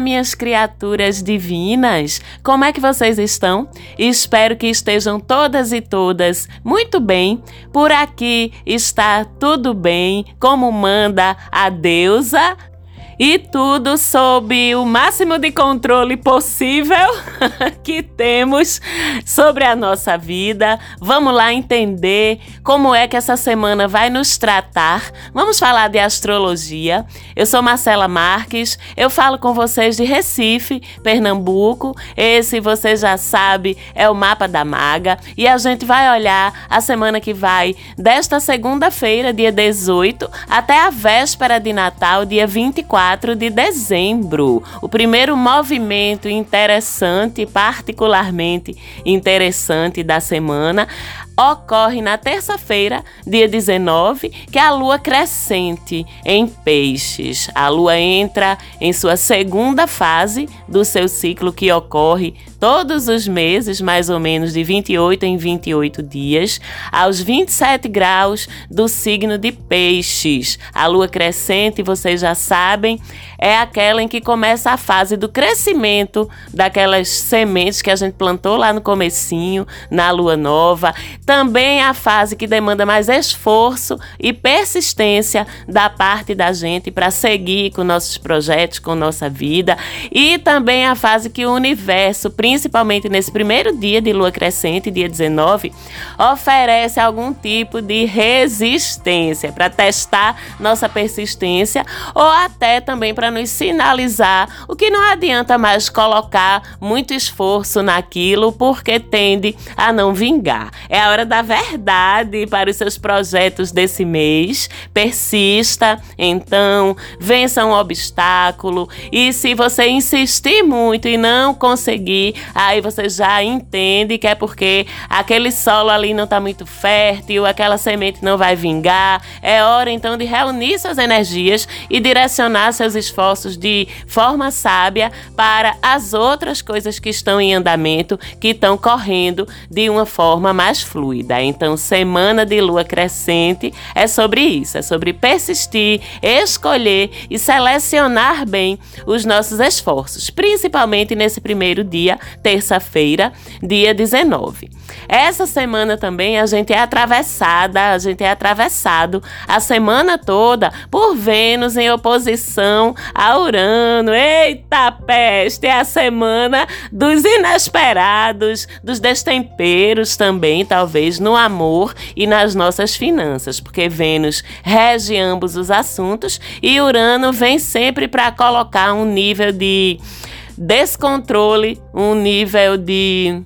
Minhas criaturas divinas! Como é que vocês estão? Espero que estejam todas e todas muito bem. Por aqui está tudo bem, como manda a deusa e tudo sob o máximo de controle possível que temos sobre a nossa vida. Vamos lá entender como é que essa semana vai nos tratar. Vamos falar de astrologia. Eu sou Marcela Marques, eu falo com vocês de Recife, Pernambuco. Esse, você já sabe, é o mapa da maga e a gente vai olhar a semana que vai desta segunda-feira, dia 18, até a véspera de Natal, dia 24 4 de dezembro. O primeiro movimento interessante, particularmente interessante da semana, ocorre na terça-feira, dia 19, que é a lua crescente em Peixes. A lua entra em sua segunda fase do seu ciclo, que ocorre todos os meses, mais ou menos de 28 em 28 dias, aos 27 graus do signo de Peixes. A lua crescente, vocês já sabem, é aquela em que começa a fase do crescimento daquelas sementes que a gente plantou lá no comecinho, na lua nova. Também a fase que demanda mais esforço e persistência da parte da gente para seguir com nossos projetos, com nossa vida. E também a fase que o universo, principalmente nesse primeiro dia de lua crescente, dia 19, oferece algum tipo de resistência para testar nossa persistência ou até também para nos sinalizar o que não adianta mais colocar muito esforço naquilo porque tende a não vingar. É a hora da verdade para os seus projetos desse mês. Persista, então, vença um obstáculo e se você insistir muito e não conseguir, aí você já entende que é porque aquele solo ali não está muito fértil, aquela semente não vai vingar. É hora então de reunir suas energias e direcionar seus esforços esforços de forma sábia para as outras coisas que estão em andamento, que estão correndo de uma forma mais fluida. Então, semana de lua crescente é sobre isso, é sobre persistir, escolher e selecionar bem os nossos esforços, principalmente nesse primeiro dia, terça-feira, dia 19. Essa semana também a gente é atravessada, a gente é atravessado a semana toda por Vênus em oposição a Urano. Eita peste! É a semana dos inesperados, dos destemperos também, talvez, no amor e nas nossas finanças, porque Vênus rege ambos os assuntos e Urano vem sempre para colocar um nível de descontrole, um nível de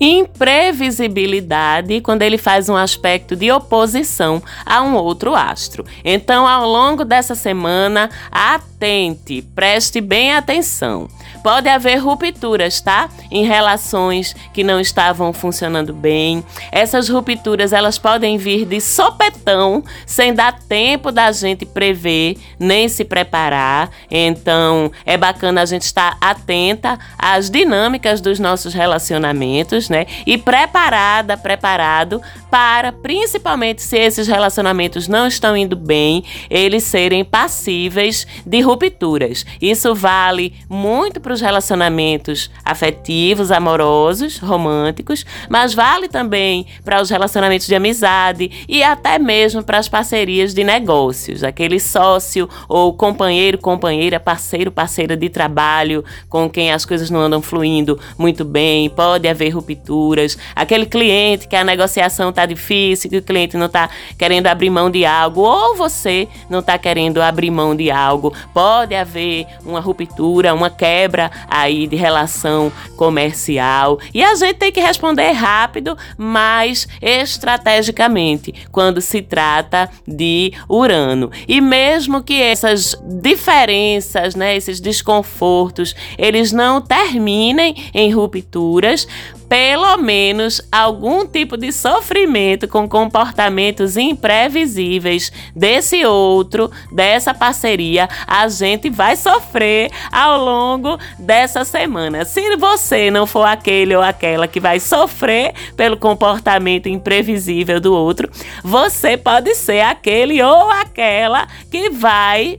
imprevisibilidade quando ele faz um aspecto de oposição a um outro astro. Então, ao longo dessa semana, atente, preste bem atenção. Pode haver rupturas, tá? Em relações que não estavam funcionando bem. Essas rupturas, elas podem vir de sopetão, sem dar tempo da gente prever, nem se preparar. Então, é bacana a gente estar atenta às dinâmicas dos nossos relacionamentos, né? E preparada, preparado para, principalmente se esses relacionamentos não estão indo bem, eles serem passíveis de rupturas. Isso vale muito para os relacionamentos afetivos, amorosos, românticos, mas vale também para os relacionamentos de amizade e até mesmo para as parcerias de negócios. Aquele sócio ou companheiro, companheira, parceiro, parceira de trabalho com quem as coisas não andam fluindo muito bem, pode haver rupturas. Aquele cliente que a negociação está difícil, que o cliente não está querendo abrir mão de algo, ou você não está querendo abrir mão de algo, pode haver uma ruptura, uma quebra aí de relação comercial. E a gente tem que responder rápido, mas estrategicamente, quando se trata de Urano. E mesmo que essas diferenças, né, esses desconfortos, eles não terminem em rupturas, pelo menos algum tipo de sofrimento com comportamentos imprevisíveis desse outro, dessa parceria, a gente vai sofrer ao longo dessa semana. Se você não for aquele ou aquela que vai sofrer pelo comportamento imprevisível do outro, você pode ser aquele ou aquela que vai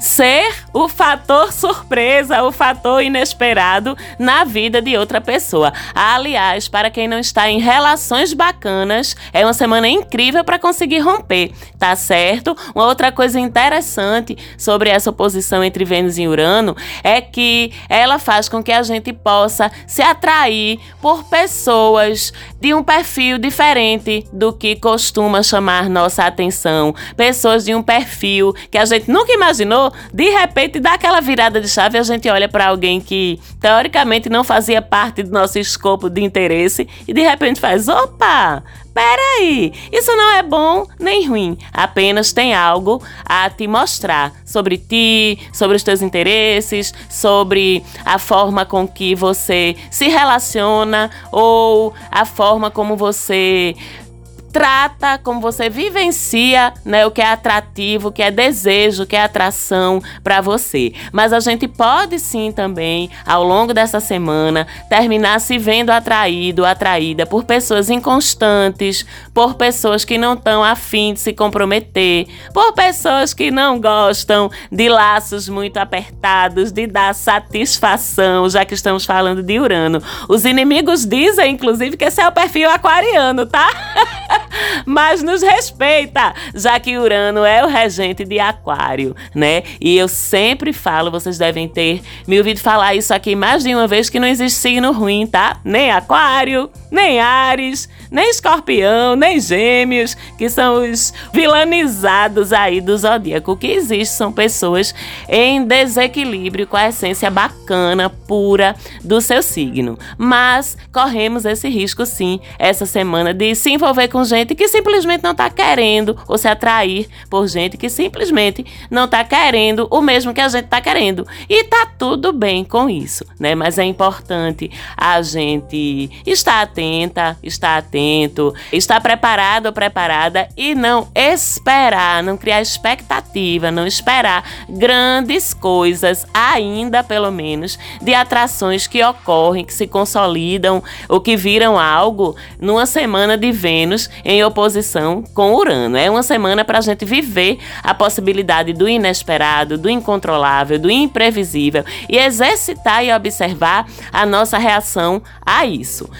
ser o fator surpresa, o fator inesperado na vida de outra pessoa. Aliás, para quem não está em relações bacanas, é uma semana incrível para conseguir romper, tá certo? Uma outra coisa interessante sobre essa oposição entre Vênus e Urano é que ela faz com que a gente possa se atrair por pessoas de um perfil diferente do que costuma chamar nossa atenção. Pessoas de um perfil que a gente nunca imaginou, de repente dá aquela virada de chave a gente olha para alguém que teoricamente não fazia parte do nosso escopo de interesse e de repente faz: opa! Peraí, isso não é bom nem ruim, apenas tem algo a te mostrar sobre ti, sobre os teus interesses, sobre a forma com que você se relaciona ou a forma como você trata, como você vivencia, né, o que é atrativo, o que é desejo, o que é atração para você. Mas a gente pode sim também, ao longo dessa semana, terminar se vendo atraído, atraída por pessoas inconstantes, por pessoas que não estão afim de se comprometer, por pessoas que não gostam de laços muito apertados, de dar satisfação, já que estamos falando de Urano. Os inimigos dizem, inclusive, que esse é o perfil aquariano, tá? mas nos respeita, já que Urano é o regente de Aquário, né? E eu sempre falo, vocês devem ter me ouvido falar isso aqui mais de uma vez, que não existe signo ruim, tá? Nem Aquário, nem Ares, nem Escorpião, nem Gêmeos, que são os vilanizados aí do zodíaco. O que existe são pessoas em desequilíbrio com a essência bacana, pura do seu signo. Mas corremos esse risco sim, essa semana, de se envolver com gente que simplesmente não está querendo, ou se atrair por gente que simplesmente não está querendo o mesmo que a gente está querendo. E tá tudo bem com isso, né? Mas é importante a gente estar atenta, estar atento, estar preparado ou preparada e não esperar, não criar expectativa, não esperar grandes coisas, ainda pelo menos, de atrações que ocorrem, que se consolidam ou que viram algo numa semana de Vênus em oposição com Urano. É uma semana para a gente viver a possibilidade do inesperado, do incontrolável, do imprevisível e exercitar e observar a nossa reação a isso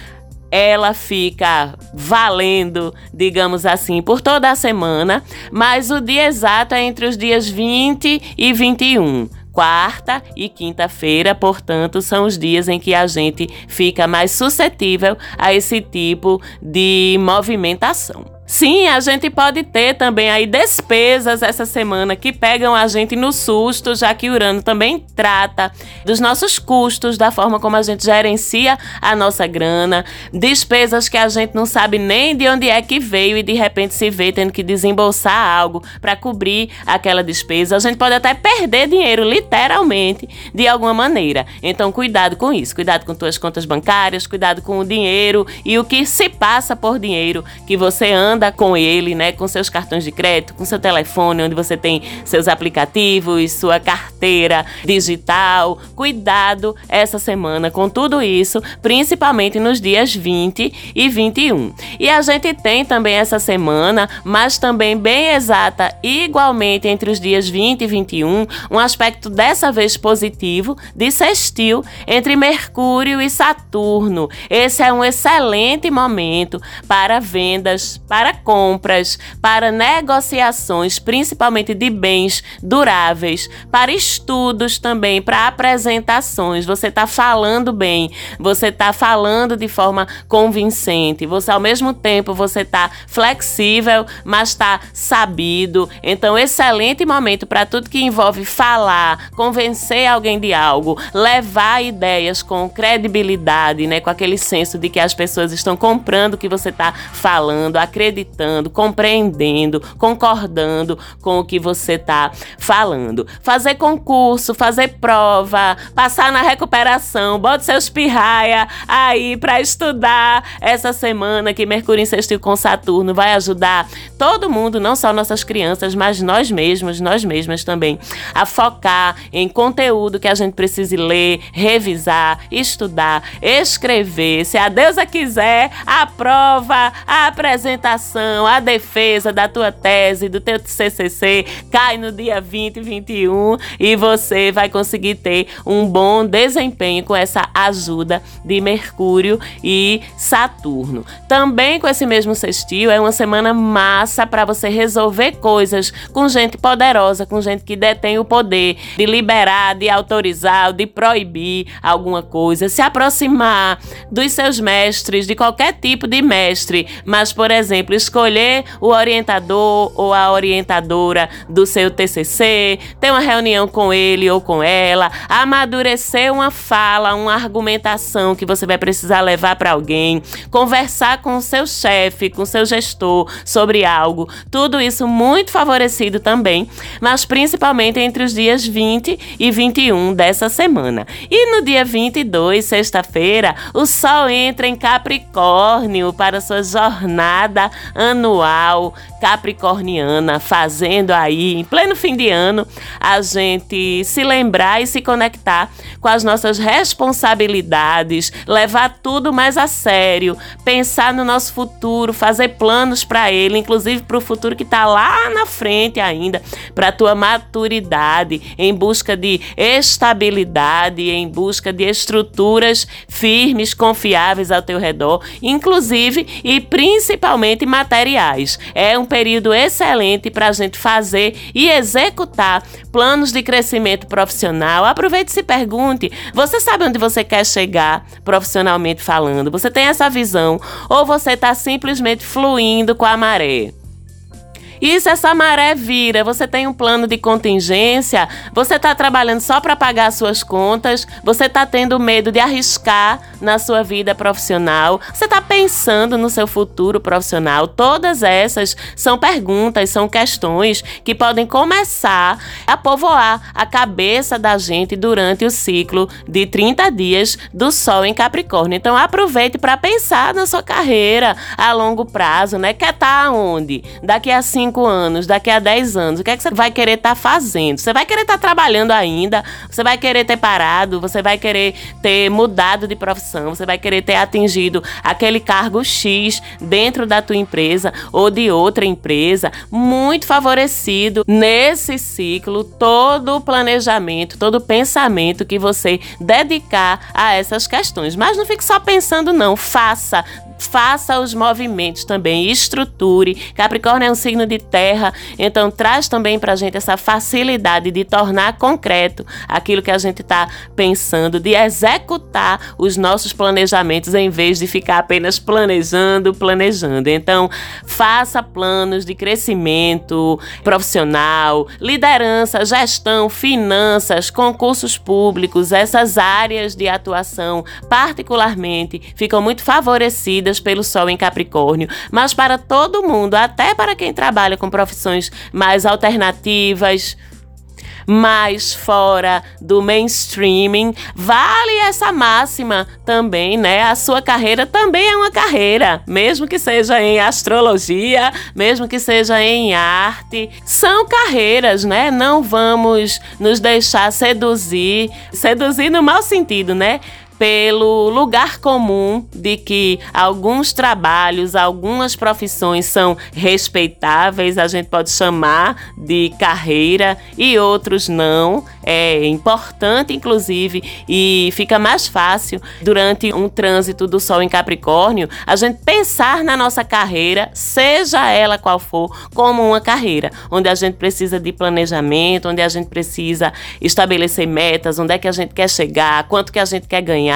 ela fica valendo, digamos assim, por toda a semana, mas o dia exato é entre os dias 20 e 21. Quarta e quinta-feira, portanto, são os dias em que a gente fica mais suscetível a esse tipo de movimentação. Sim, a gente pode ter também aí despesas essa semana que pegam a gente no susto, já que Urano também trata dos nossos custos, da forma como a gente gerencia a nossa grana, despesas que a gente não sabe nem de onde é que veio e de repente se vê tendo que desembolsar algo para cobrir aquela despesa. A gente pode até perder dinheiro, literalmente, de alguma maneira. Então, cuidado com isso, cuidado com tuas contas bancárias, cuidado com o dinheiro e o que se passa por dinheiro que você anda anda com ele, né, com seus cartões de crédito, com seu telefone, onde você tem seus aplicativos, sua carteira digital. Cuidado essa semana com tudo isso, principalmente nos dias 20 e 21. E a gente tem também essa semana, mas também bem exata, igualmente entre os dias 20 e 21, um aspecto dessa vez positivo de sextil entre Mercúrio e Saturno. Esse é um excelente momento para vendas, para compras, para negociações, principalmente de bens duráveis, para estudos também, para apresentações. Você está falando bem, você está falando de forma convincente. Você, ao mesmo tempo, você está flexível, mas está sabido. Então, excelente momento para tudo que envolve falar, convencer alguém de algo, levar ideias com credibilidade, né, com aquele senso de que as pessoas estão comprando o que você está falando, acreditando compreendendo, concordando com o que você está falando. Fazer concurso, fazer prova, passar na recuperação, bota seus pirraia aí para estudar essa semana que Mercúrio insistiu com Saturno vai ajudar todo mundo, não só nossas crianças, mas nós mesmos, nós mesmas também, a focar em conteúdo que a gente precise ler, revisar, estudar, escrever. Se a deusa quiser, a prova, a apresentação redação, a defesa da tua tese, do teu CCC, cai no dia 20 e 21 e você vai conseguir ter um bom desempenho com essa ajuda de Mercúrio e Saturno. Também com esse mesmo sextil, é uma semana massa para você resolver coisas com gente poderosa, com gente que detém o poder de liberar, de autorizar, de proibir alguma coisa, se aproximar dos seus mestres, de qualquer tipo de mestre, mas, por exemplo, escolher o orientador ou a orientadora do seu TCC, ter uma reunião com ele ou com ela, amadurecer uma fala, uma argumentação que você vai precisar levar para alguém, conversar com o seu chefe, com o seu gestor sobre algo, tudo isso muito favorecido também, mas principalmente entre os dias 20 e 21 dessa semana. E no dia 22, sexta-feira, o Sol entra em Capricórnio para sua jornada anual capricorniana, fazendo aí, em pleno fim de ano, a gente se lembrar e se conectar com as nossas responsabilidades, levar tudo mais a sério, pensar no nosso futuro, fazer planos para ele, inclusive para o futuro que está lá na frente ainda, para a tua maturidade, em busca de estabilidade, em busca de estruturas firmes, confiáveis ao teu redor, inclusive e principalmente materiais. É um período excelente para a gente fazer e executar planos de crescimento profissional. Aproveite e se pergunte: você sabe onde você quer chegar profissionalmente falando? Você tem essa visão ou você está simplesmente fluindo com a maré? E se essa maré vira, você tem um plano de contingência, você está trabalhando só para pagar suas contas, você está tendo medo de arriscar na sua vida profissional, você está pensando no seu futuro profissional. Todas essas são perguntas, são questões que podem começar a povoar a cabeça da gente durante o ciclo de 30 dias do Sol em Capricórnio. Então aproveite para pensar na sua carreira a longo prazo, né? Quer estar tá onde? Daqui a cinco 5 anos, daqui a 10 anos, o que é que você vai querer estar tá fazendo? Você vai querer estar tá trabalhando ainda? Você vai querer ter parado? Você vai querer ter mudado de profissão? Você vai querer ter atingido aquele cargo X dentro da tua empresa ou de outra empresa? Muito favorecido nesse ciclo todo o planejamento, todo o pensamento que você dedicar a essas questões. Mas não fique só pensando, não. Faça faça os movimentos também, estruture. Capricórnio é um signo de terra, então traz também para a gente essa facilidade de tornar concreto aquilo que a gente está pensando, de executar os nossos planejamentos em vez de ficar apenas planejando, planejando. Então, faça planos de crescimento profissional, liderança, gestão, finanças, concursos públicos, essas áreas de atuação, particularmente, ficam muito favorecidas pelo Sol em Capricórnio, mas para todo mundo, até para quem trabalha com profissões mais alternativas, mais fora do mainstreaming. Vale essa máxima também, né? A sua carreira também é uma carreira, mesmo que seja em astrologia, mesmo que seja em arte, são carreiras, né? Não vamos nos deixar seduzir, seduzir no mau sentido, né? Pelo lugar comum de que alguns trabalhos, algumas profissões são respeitáveis, a gente pode chamar de carreira, e outros não. É importante, inclusive, e fica mais fácil durante um trânsito do Sol em Capricórnio a gente pensar na nossa carreira, seja ela qual for, como uma carreira, onde a gente precisa de planejamento, onde a gente precisa estabelecer metas, onde é que a gente quer chegar, quanto que a gente quer ganhar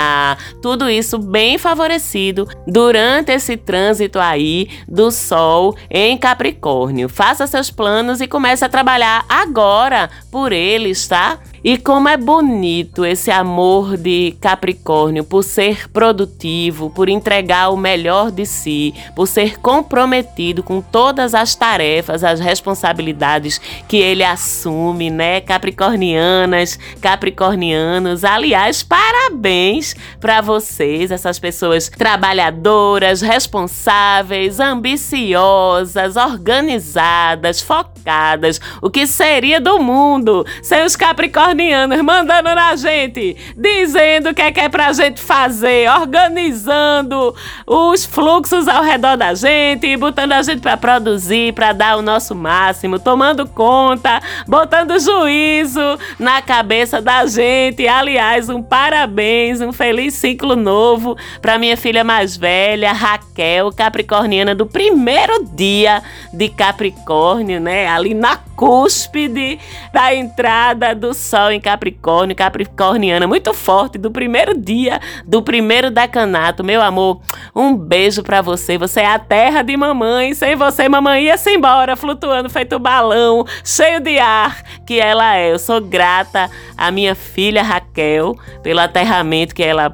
tudo isso bem favorecido durante esse trânsito aí do Sol em Capricórnio. Faça seus planos e comece a trabalhar agora por eles, tá? E como é bonito esse amor de Capricórnio por ser produtivo, por entregar o melhor de si, por ser comprometido com todas as tarefas, as responsabilidades que ele assume, né? Capricornianas, capricornianos. Aliás, parabéns para vocês, essas pessoas trabalhadoras, responsáveis, ambiciosas, organizadas, focadas. O que seria do mundo sem os capricornianos mandando na gente, dizendo o que é que é pra gente fazer, organizando os fluxos ao redor da gente, botando a gente para produzir, para dar o nosso máximo, tomando conta, botando juízo na cabeça da gente. Aliás, um parabéns, um feliz ciclo novo para minha filha mais velha, Raquel, capricorniana do primeiro dia de Capricórnio, né? Ali na cúspide da entrada do Sol em Capricórnio, capricorniana, muito forte, do primeiro dia, do primeiro decanato. Meu amor, um beijo para você. Você é a terra de mamãe. Sem você, mamãe ia-se embora, flutuando feito balão, cheio de ar que ela é. Eu sou grata à minha filha Raquel pelo aterramento que ela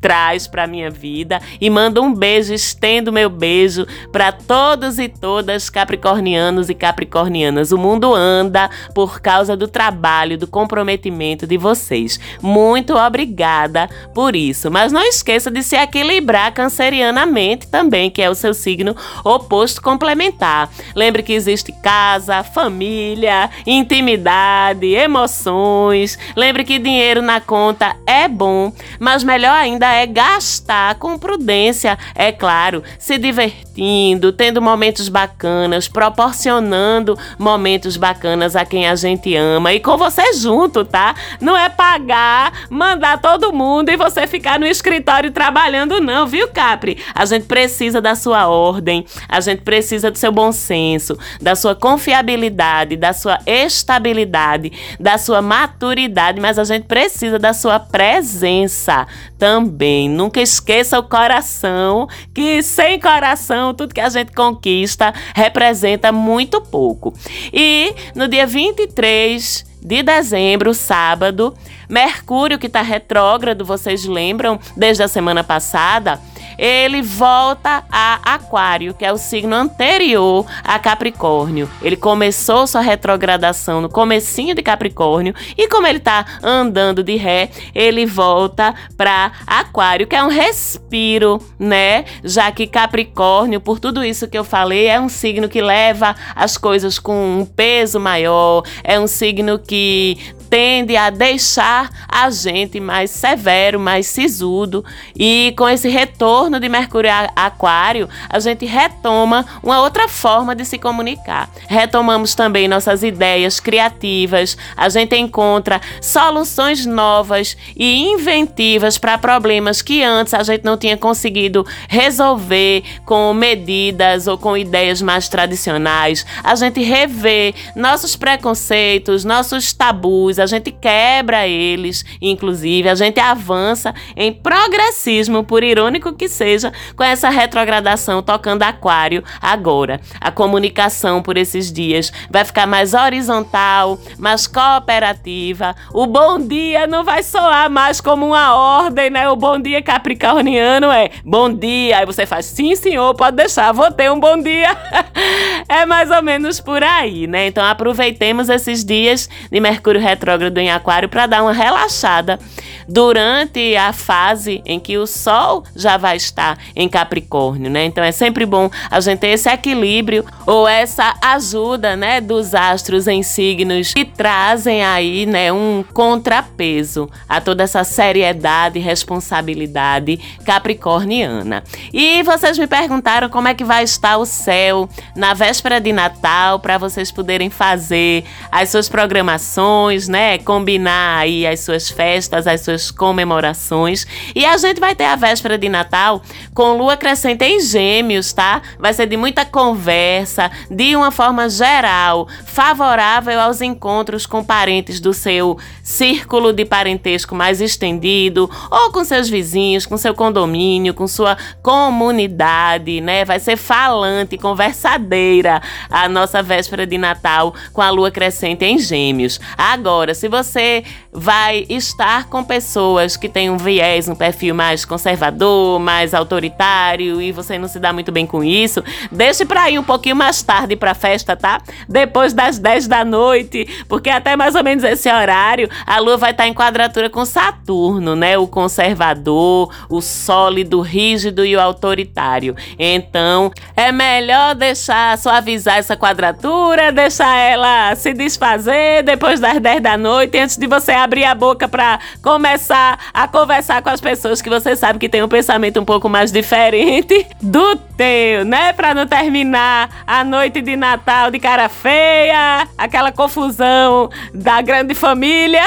traz para minha vida e mando um beijo, estendo meu beijo para todos e todas capricornianos e capricornianas. O mundo anda por causa do trabalho, do comprometimento de vocês. Muito obrigada por isso. Mas não esqueça de se equilibrar cancerianamente também, que é o seu signo oposto complementar. Lembre que existe casa, família, intimidade, emoções. Lembre que dinheiro na conta é bom, mas melhor ainda é gastar com prudência, é claro, se divertindo, tendo momentos bacanas, proporcionando momentos bacanas a quem a gente ama e com você junto, tá? Não é pagar, mandar todo mundo e você ficar no escritório trabalhando, não, viu, Capri? A gente precisa da sua ordem, a gente precisa do seu bom senso, da sua confiabilidade, da sua estabilidade, da sua maturidade, mas a gente precisa da sua presença também bem. Nunca esqueça o coração, que sem coração tudo que a gente conquista representa muito pouco. E no dia 23 de dezembro, sábado, Mercúrio, que está retrógrado, vocês lembram, desde a semana passada, ele volta a Aquário, que é o signo anterior a Capricórnio. Ele começou sua retrogradação no comecinho de Capricórnio e como ele está andando de ré, ele volta para Aquário, que é um respiro, né? Já que Capricórnio, por tudo isso que eu falei, é um signo que leva as coisas com um peso maior, é um signo que tende a deixar a gente mais severo, mais sisudo. E com esse retorno de Mercúrio a Aquário, a gente retoma uma outra forma de se comunicar. Retomamos também nossas ideias criativas, a gente encontra soluções novas e inventivas para problemas que antes a gente não tinha conseguido resolver com medidas ou com ideias mais tradicionais. A gente revê nossos preconceitos, nossos tabus, a gente quebra eles, inclusive, a gente avança em progressismo, por irônico que seja, com essa retrogradação tocando Aquário agora. A comunicação por esses dias vai ficar mais horizontal, mais cooperativa. O bom dia não vai soar mais como uma ordem, né? O bom dia capricorniano é bom dia. Aí você faz sim, senhor, pode deixar, vou ter um bom dia. é mais ou menos por aí, né? Então aproveitemos esses dias de Mercúrio retro retrógrado em Aquário para dar uma relaxada durante a fase em que o Sol já vai estar em Capricórnio, né? Então é sempre bom a gente ter esse equilíbrio ou essa ajuda, né, dos astros em signos que trazem aí, né, um contrapeso a toda essa seriedade e responsabilidade capricorniana. E vocês me perguntaram como é que vai estar o céu na véspera de Natal para vocês poderem fazer as suas programações, né, combinar aí as suas festas, as suas suas comemorações. E a gente vai ter a véspera de Natal com lua crescente em Gêmeos, tá? Vai ser de muita conversa, de uma forma geral, favorável aos encontros com parentes do seu círculo de parentesco mais estendido, ou com seus vizinhos, com seu condomínio, com sua comunidade, né? Vai ser falante, conversadeira a nossa véspera de Natal com a lua crescente em Gêmeos. Agora, Agora, se você vai estar com pessoas que têm um viés, um perfil mais conservador, mais autoritário e você não se dá muito bem com isso, deixe para ir um pouquinho mais tarde para a festa, tá? Depois das 10 da noite, porque até mais ou menos esse horário a lua vai estar em quadratura com Saturno, né? O conservador, o sólido, rígido e o autoritário. Então, é melhor deixar suavizar essa quadratura, deixar ela se desfazer depois das 10 da noite, antes de você abrir a boca para começar a conversar com as pessoas que você sabe que tem um pensamento um pouco mais diferente do teu, né? Para não terminar a noite de Natal de cara feia, aquela confusão da grande família.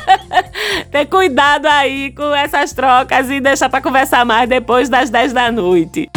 Ter cuidado aí com essas trocas e deixar para conversar mais depois das 10 da noite.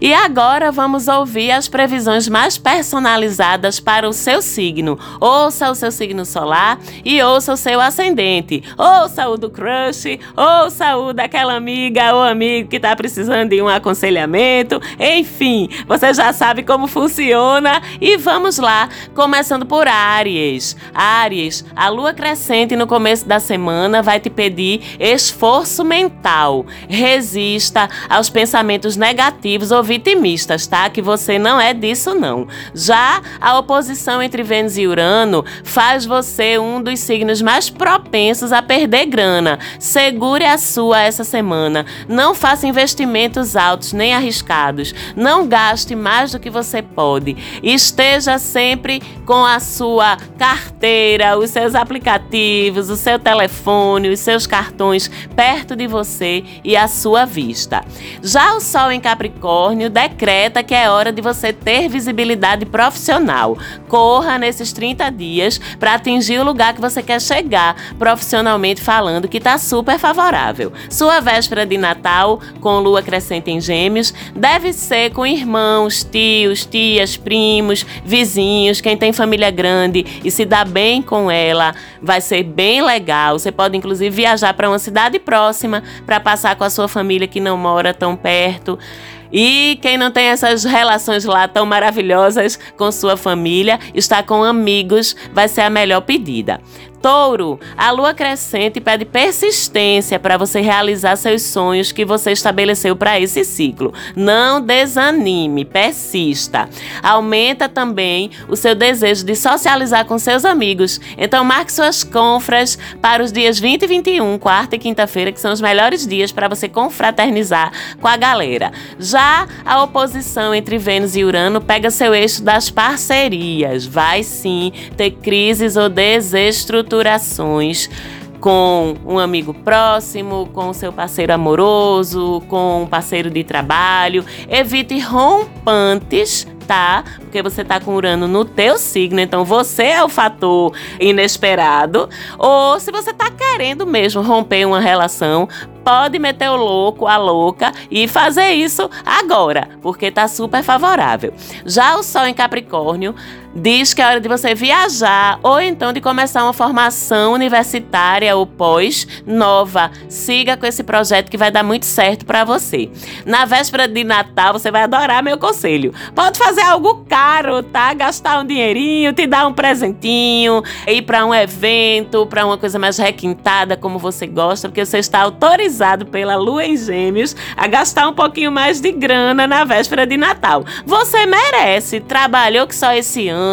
E agora vamos ouvir as previsões mais personalizadas para o seu signo. Ouça o seu signo solar e ouça o seu ascendente. Ouça o do crush, ouça o daquela amiga ou amigo que está precisando de um aconselhamento. Enfim, você já sabe como funciona. E vamos lá, começando por Áries. Áries, a lua crescente no começo da semana vai te pedir esforço mental. Resista aos pensamentos negativos ou vitimistas, tá? Que você não é disso, não. Já a oposição entre Vênus e Urano faz você um dos signos mais propensos a perder grana. Segure a sua essa semana. Não faça investimentos altos nem arriscados. Não gaste mais do que você pode. Esteja sempre com a sua carteira, os seus aplicativos, o seu telefone, os seus cartões perto de você e à sua vista. Já o Sol em Capricórnio Decreta que é hora de você ter visibilidade profissional. Corra nesses 30 dias para atingir o lugar que você quer chegar, profissionalmente falando, que está super favorável. Sua véspera de Natal, com lua crescente em Gêmeos, deve ser com irmãos, tios, tias, primos, vizinhos, quem tem família grande e se dá bem com ela, vai ser bem legal. Você pode inclusive viajar para uma cidade próxima para passar com a sua família que não mora tão perto. E quem não tem essas relações lá tão maravilhosas com sua família, está com amigos, vai ser a melhor pedida. Touro, a lua crescente pede persistência para você realizar seus sonhos que você estabeleceu para esse ciclo. Não desanime, persista. Aumenta também o seu desejo de socializar com seus amigos. Então, marque suas confras para os dias 20 e 21, quarta e quinta-feira, que são os melhores dias para você confraternizar com a galera. Já a oposição entre Vênus e Urano pega seu eixo das parcerias. Vai sim ter crises ou desestruturações estruturações com um amigo próximo, com seu parceiro amoroso, com um parceiro de trabalho. Evite rompantes tá, porque você tá com Urano no teu signo, então você é o fator inesperado, ou se você tá querendo mesmo romper uma relação, pode meter o louco, a louca e fazer isso agora, porque tá super favorável. Já o Sol em Capricórnio diz que é hora de você viajar ou então de começar uma formação universitária ou pós nova. Siga com esse projeto que vai dar muito certo para você. Na véspera de Natal, você vai adorar meu conselho. Pode fazer algo caro, tá? Gastar um dinheirinho, te dar um presentinho, ir para um evento, para uma coisa mais requintada como você gosta, porque você está autorizado pela Lua em Gêmeos a gastar um pouquinho mais de grana na véspera de Natal. Você merece, trabalhou que só esse ano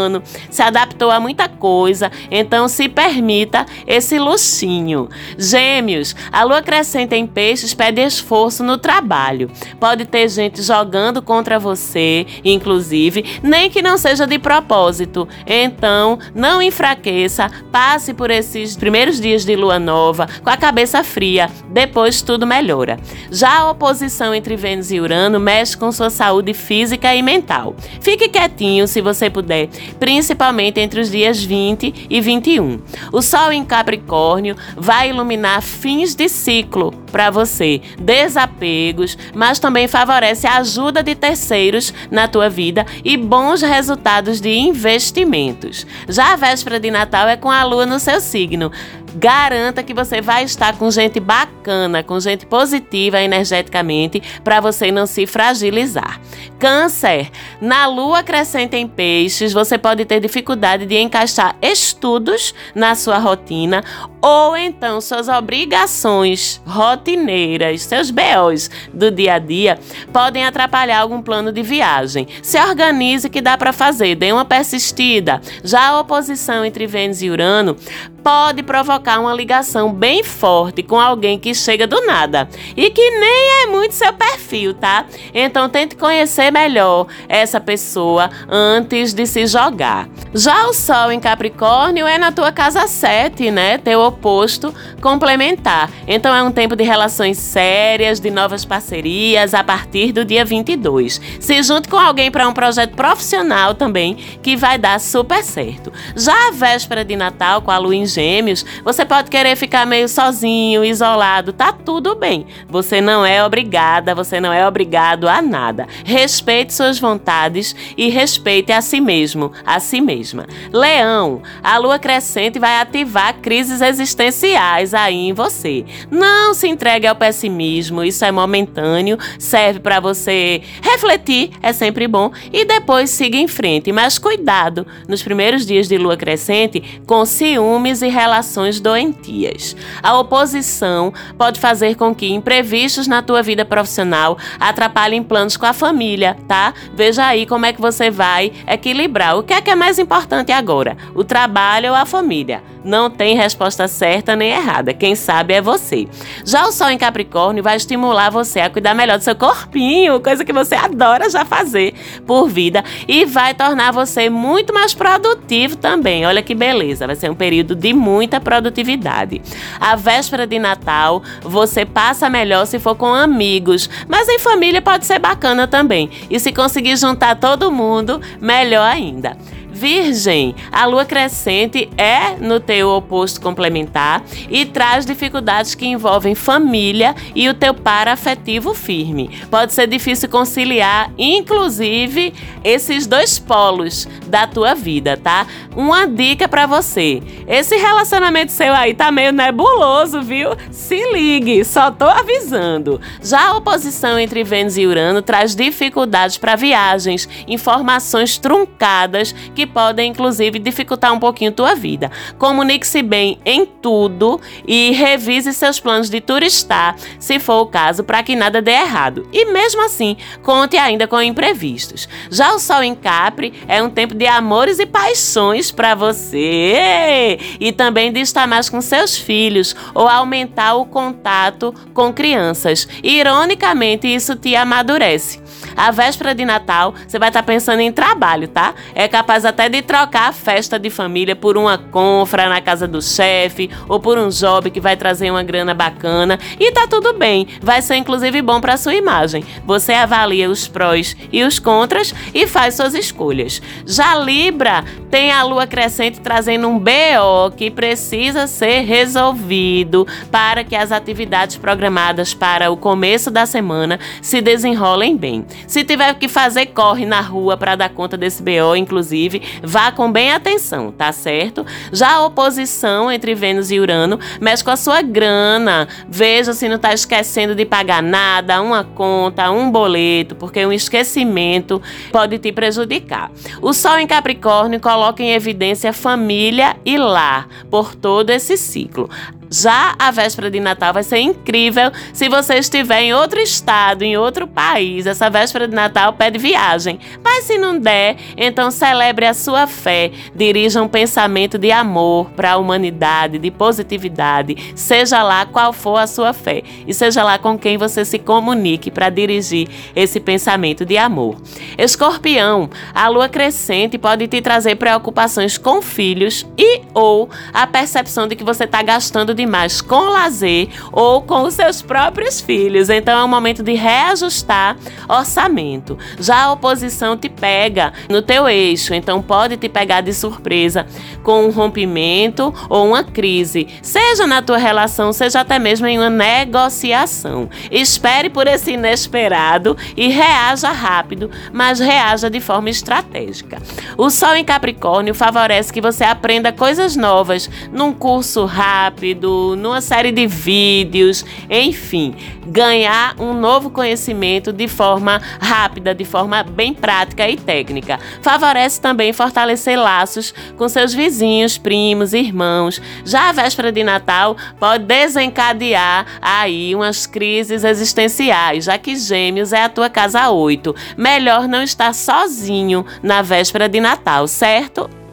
se adaptou a muita coisa, então se permita esse luxinho. Gêmeos, a lua crescente em peixes pede esforço no trabalho. Pode ter gente jogando contra você, inclusive, nem que não seja de propósito. Então, não enfraqueça, passe por esses primeiros dias de lua nova com a cabeça fria, depois tudo melhora. Já a oposição entre Vênus e Urano mexe com sua saúde física e mental. Fique quietinho se você puder, principalmente entre os dias 20 e 21. O Sol em Capricórnio vai iluminar fins de ciclo para você, desapegos, mas também favorece a ajuda de terceiros na tua vida e bons resultados de investimentos. Já a véspera de Natal é com a lua no seu signo Garanta que você vai estar com gente bacana, com gente positiva energeticamente, para você não se fragilizar. Câncer, na lua crescente em peixes, você pode ter dificuldade de encaixar estudos na sua rotina ou então suas obrigações rotineiras, seus BOs do dia a dia podem atrapalhar algum plano de viagem. Se organize que dá para fazer, dê uma persistida. Já a oposição entre Vênus e Urano pode provocar uma ligação bem forte com alguém que chega do nada e que nem é muito seu perfil, tá? Então tente conhecer melhor essa pessoa antes de se jogar. Já o Sol em Capricórnio é na tua casa 7, né? Teu oposto complementar. Então é um tempo de relações sérias, de novas parcerias a partir do dia 22. Se junte com alguém para um projeto profissional também que vai dar super certo. Já a véspera de Natal com a lua em Gêmeos, você pode querer ficar meio sozinho, isolado, tá tudo bem. Você não é obrigada, você não é obrigado a nada. Respeite suas vontades e respeite a si mesmo, a si mesma. Leão, a lua crescente vai ativar crises existenciais aí em você. Não se entregue ao pessimismo, isso é momentâneo, serve para você refletir, é sempre bom, e depois siga em frente. Mas cuidado nos primeiros dias de lua crescente com ciúmes e relações doentias. A oposição pode fazer com que imprevistos na tua vida profissional atrapalhem planos com a família, tá? Veja aí como é que você vai equilibrar. O que é que é mais importante? agora: o trabalho ou a família. Não tem resposta certa nem errada. Quem sabe é você. Já o Sol em Capricórnio vai estimular você a cuidar melhor do seu corpinho, coisa que você adora já fazer por vida, e vai tornar você muito mais produtivo também. Olha que beleza, vai ser um período de muita produtividade. A véspera de Natal você passa melhor se for com amigos, mas em família pode ser bacana também. E se conseguir juntar todo mundo, melhor ainda. Virgem, a lua crescente é no teu oposto complementar e traz dificuldades que envolvem família e o teu par afetivo firme. Pode ser difícil conciliar, inclusive, esses dois polos da tua vida, tá? Uma dica para você: esse relacionamento seu aí tá meio nebuloso, viu? Se ligue, só tô avisando. Já a oposição entre Vênus e Urano traz dificuldades para viagens, informações truncadas que podem, inclusive, dificultar um pouquinho tua vida. Comunique-se bem em tudo e revise seus planos de turistar, se for o caso, para que nada dê errado. E mesmo assim, conte ainda com imprevistos. Já o Sol em Capri é um tempo de amores e paixões para você e também de estar mais com seus filhos ou aumentar o contato com crianças. Ironicamente, isso te amadurece. A véspera de Natal, você vai estar tá pensando em trabalho, tá? É capaz até de trocar a festa de família por uma confra na casa do chefe ou por um job que vai trazer uma grana bacana e tá tudo bem. Vai ser inclusive bom para sua imagem. Você avalia os prós e os contras e faz suas escolhas. Já Libra tem a lua crescente trazendo um BO que precisa ser resolvido para que as atividades programadas para o começo da semana se desenrolem bem. Se tiver que fazer, corre na rua para dar conta desse BO, inclusive, vá com bem atenção, tá certo? Já a oposição entre Vênus e Urano mexe com a sua grana. Veja se não está esquecendo de pagar nada, uma conta, um boleto, porque um esquecimento pode te prejudicar. O Sol em Capricórnio coloca em evidência família e lar por todo esse ciclo. Já a véspera de Natal vai ser incrível se você estiver em outro estado, em outro país. Essa véspera de Natal pede viagem. Mas se não der, então celebre a sua fé. Dirija um pensamento de amor para a humanidade, de positividade, seja lá qual for a sua fé. E seja lá com quem você se comunique para dirigir esse pensamento de amor. Escorpião, a lua crescente pode te trazer preocupações com filhos e ou a percepção de que você está gastando demais com lazer ou com os seus próprios filhos. Então é um momento de reajustar orçamento. Já a oposição te pega no teu eixo, então pode te pegar de surpresa com um rompimento ou uma crise, seja na tua relação, seja até mesmo em uma negociação. Espere por esse inesperado e reaja rápido, mas reaja de forma estratégica. O Sol em Capricórnio favorece que você aprenda coisas novas num curso rápido, numa série de vídeos, enfim, ganhar um novo conhecimento de forma rápida, de forma bem prática e técnica. Favorece também fortalecer laços com seus vizinhos, primos, irmãos. Já a véspera de Natal pode desencadear aí umas crises existenciais, já que Gêmeos é a tua casa 8. Melhor não estar sozinho na véspera de Natal, certo?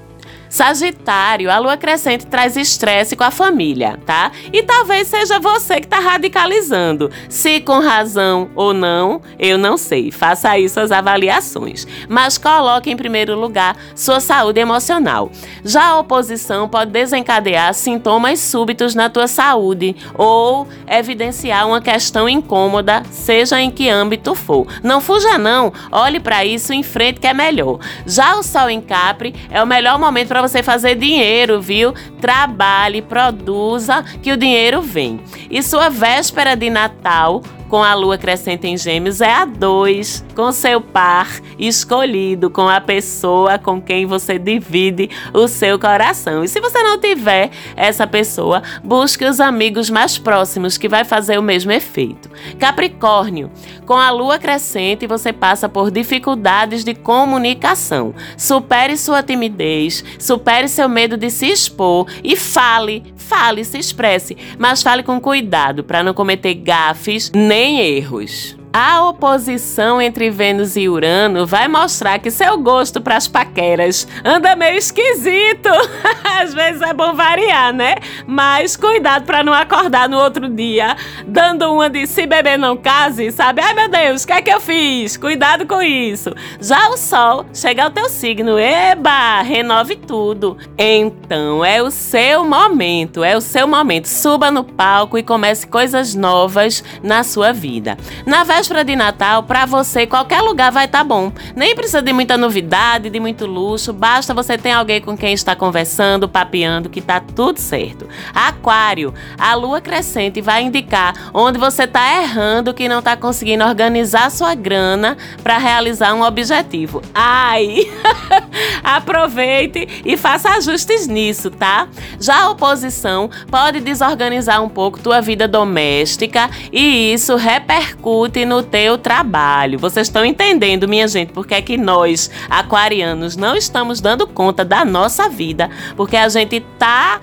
Sagitário, a lua crescente traz estresse com a família, tá? E talvez seja você que está radicalizando. Se com razão ou não, eu não sei. Faça aí suas avaliações. Mas coloque em primeiro lugar sua saúde emocional. Já a oposição pode desencadear sintomas súbitos na tua saúde ou evidenciar uma questão incômoda, seja em que âmbito for. Não fuja não, olhe para isso em frente que é melhor. Já o sol em Capri é o melhor momento para você fazer dinheiro, viu? Trabalhe, produza, que o dinheiro vem. E sua véspera de Natal com a lua crescente em Gêmeos é a dois, com seu par escolhido, com a pessoa com quem você divide o seu coração. E se você não tiver essa pessoa, busque os amigos mais próximos que vai fazer o mesmo efeito. Capricórnio, com a lua crescente você passa por dificuldades de comunicação. Supere sua timidez, supere seu medo de se expor e fale, fale, se expresse, mas fale com cuidado para não cometer gafes nem erros. A oposição entre Vênus e Urano vai mostrar que seu gosto para as paqueras anda meio esquisito. Às vezes é bom variar, né? Mas cuidado para não acordar no outro dia dando uma de se beber não case, sabe? Ai meu Deus, o que é que eu fiz? Cuidado com isso. Já o Sol chega ao teu signo, eba, renove tudo. Então é o seu momento, é o seu momento. Suba no palco e comece coisas novas na sua vida. Na véspera de Natal, para você, qualquer lugar vai estar tá bom. Nem precisa de muita novidade, de muito luxo, basta você ter alguém com quem está conversando, papeando, que tá tudo certo. Aquário, a lua crescente vai indicar onde você está errando, que não está conseguindo organizar sua grana para realizar um objetivo. Ai! Aproveite e faça ajustes nisso, tá? Já a oposição pode desorganizar um pouco tua vida doméstica e isso repercute no teu trabalho. Vocês estão entendendo, minha gente, porque é que nós, aquarianos, não estamos dando conta da nossa vida, porque a gente tá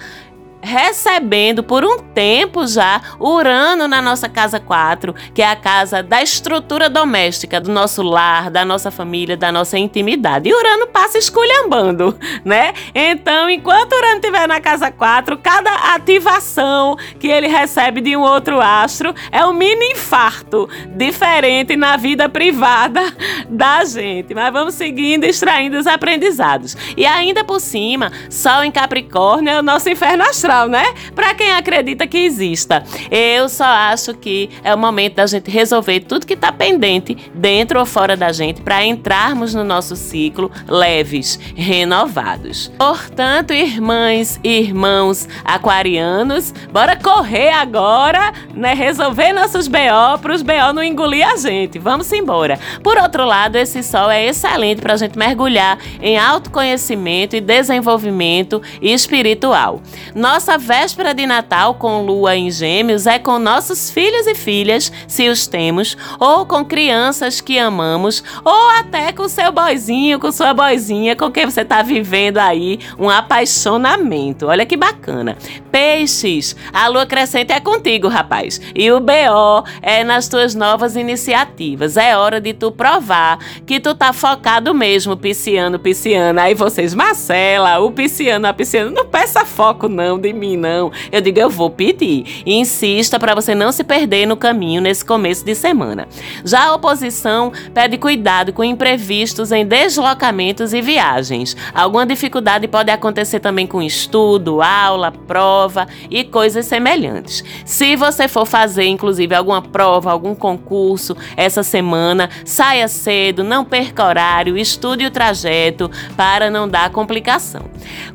recebendo por um tempo já Urano na nossa casa 4, que é a casa da estrutura doméstica, do nosso lar, da nossa família, da nossa intimidade. E Urano passa esculhambando, né? Então, enquanto Urano estiver na casa 4, cada ativação que ele recebe de um outro astro é um mini infarto diferente na vida privada da gente. Mas vamos seguindo, extraindo os aprendizados. E ainda por cima, Sol em Capricórnio é o nosso inferno astral astral, né? Para quem acredita que exista. Eu só acho que é o momento da gente resolver tudo que está pendente dentro ou fora da gente para entrarmos no nosso ciclo leves, renovados. Portanto, irmãs e irmãos aquarianos, bora correr agora, né? Resolver nossos BO para os BO não engolir a gente. Vamos embora. Por outro lado, esse sol é excelente para a gente mergulhar em autoconhecimento e desenvolvimento espiritual. Nós nossa véspera de Natal com lua em Gêmeos é com nossos filhos e filhas, se os temos, ou com crianças que amamos, ou até com seu boizinho, com sua boizinha, com quem você está vivendo aí um apaixonamento. Olha que bacana. Peixes, a lua crescente é contigo, rapaz. E o BO é nas tuas novas iniciativas. É hora de tu provar que tu tá focado mesmo, pisciano, pisciana. Aí vocês, Marcela, o pisciano, a pisciana, não peça foco não, de de mim, não. Eu digo, eu vou pedir. Insista para você não se perder no caminho nesse começo de semana. Já a oposição pede cuidado com imprevistos em deslocamentos e viagens. Alguma dificuldade pode acontecer também com estudo, aula, prova e coisas semelhantes. Se você for fazer, inclusive, alguma prova, algum concurso essa semana, saia cedo, não perca horário, estude o trajeto para não dar complicação.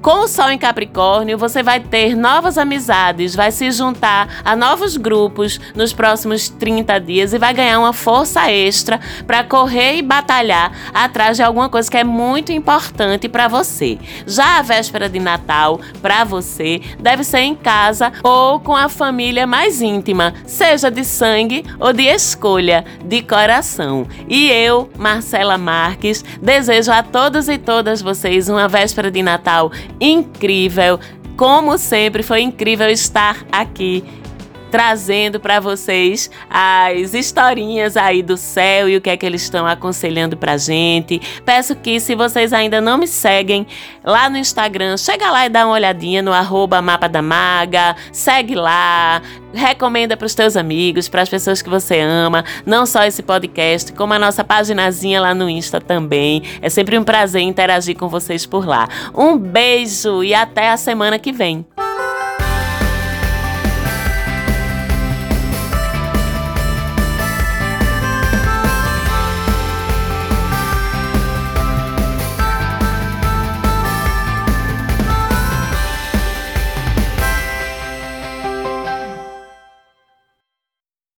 Com o Sol em Capricórnio, você vai ter novas amizades, vai se juntar a novos grupos nos próximos 30 dias e vai ganhar uma força extra para correr e batalhar atrás de alguma coisa que é muito importante para você. Já a véspera de Natal, para você, deve ser em casa ou com a família mais íntima, seja de sangue ou de escolha, de coração. E eu, Marcela Marques, desejo a todos e todas vocês uma véspera de Natal incrível. Como sempre, foi incrível estar aqui trazendo para vocês as historinhas aí do céu e o que é que eles estão aconselhando pra gente. Peço que se vocês ainda não me seguem lá no Instagram, chega lá e dá uma olhadinha no arroba mapa da maga, segue lá, recomenda para os teus amigos, para as pessoas que você ama, não só esse podcast, como a nossa paginazinha lá no Insta também. É sempre um prazer interagir com vocês por lá. Um beijo e até a semana que vem.